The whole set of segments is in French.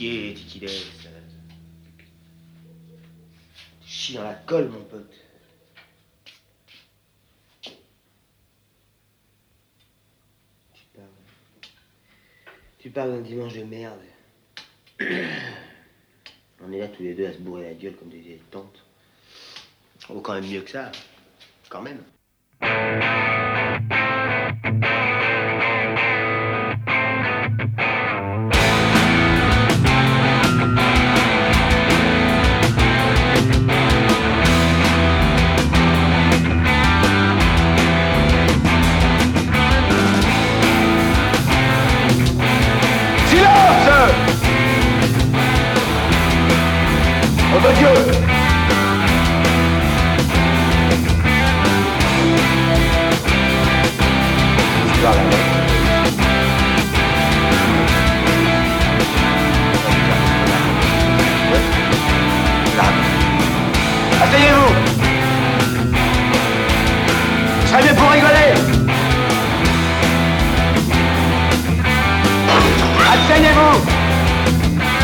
Tu parles d'un dimanche de merde. On est là tous les deux à se bourrer la gueule comme des vieilles tantes. Vaut quand même mieux que ça. Quand même.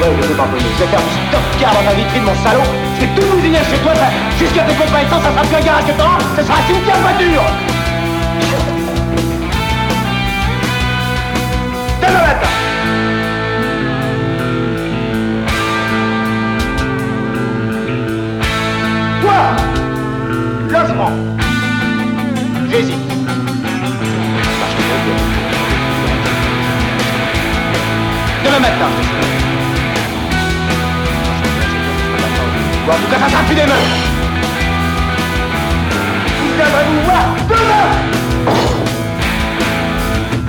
là où je peux m'abonner. Je vais faire du stock car dans la vitrine, mon salaud. Je vais tout bousiller chez toi, jusqu'à tes comptes ça sera plus un garage que t'auras, ça sera un cimetière de voiture. Demain matin. Toi, logement. J'hésite. Demain matin. Bon, en tout cas, ça sera plus. Vous vous voir demain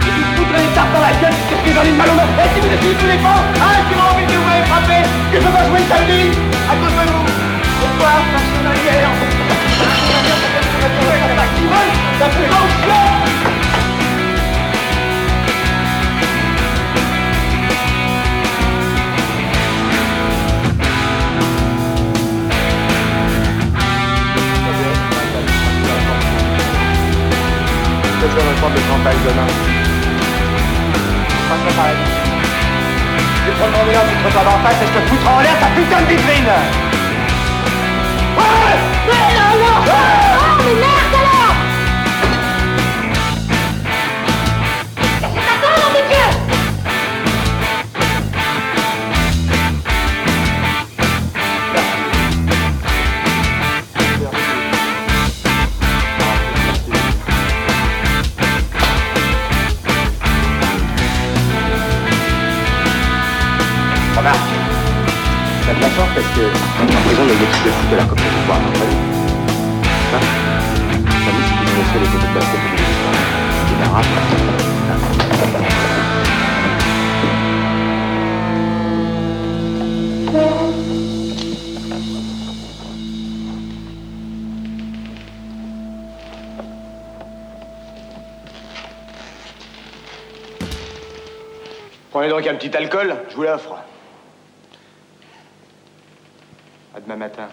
Et vous les dans la gueule, qu'est-ce que j'en ai de mal au Et si vous essayez tous les pas, ah, envie que vous m'avez frappé, que je jouer samedi, à cause de vous. Pourquoi Parce. La que je vais pas de campagne demain. Pas préparé. Tu prends mon mélange, tu te regardes en face et je te foutre en l'air ta putain de vitrine Ouais Mais non, non Ah, mais non La chance parce que en prison, il y a une équipe de foot de la Coupe de Pouvoir. Ça, samedi, si tu connaissais les photos de basket de l'histoire, tu verras. Prenez donc un petit alcool, je vous l'offre. À demain matin.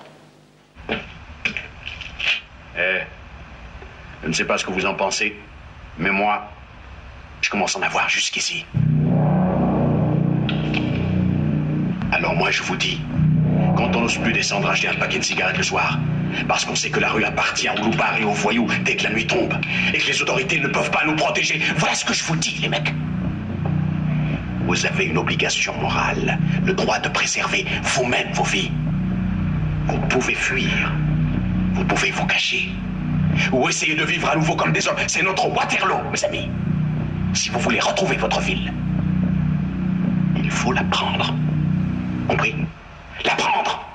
Eh, je ne sais pas ce que vous en pensez, mais moi, je commence à en avoir jusqu'ici. Alors moi, je vous dis, quand on n'ose plus descendre acheter un paquet de cigarettes le soir, parce qu'on sait que la rue appartient aux loupards et aux voyous dès que la nuit tombe, et que les autorités ne peuvent pas nous protéger, voilà ce que je vous dis, les mecs. Vous avez une obligation morale, le droit de préserver vous-même vos vies. Vous pouvez fuir, vous pouvez vous cacher, ou essayer de vivre à nouveau comme des hommes. C'est notre Waterloo, mes amis. Si vous voulez retrouver votre ville, il faut la prendre. Compris? La prendre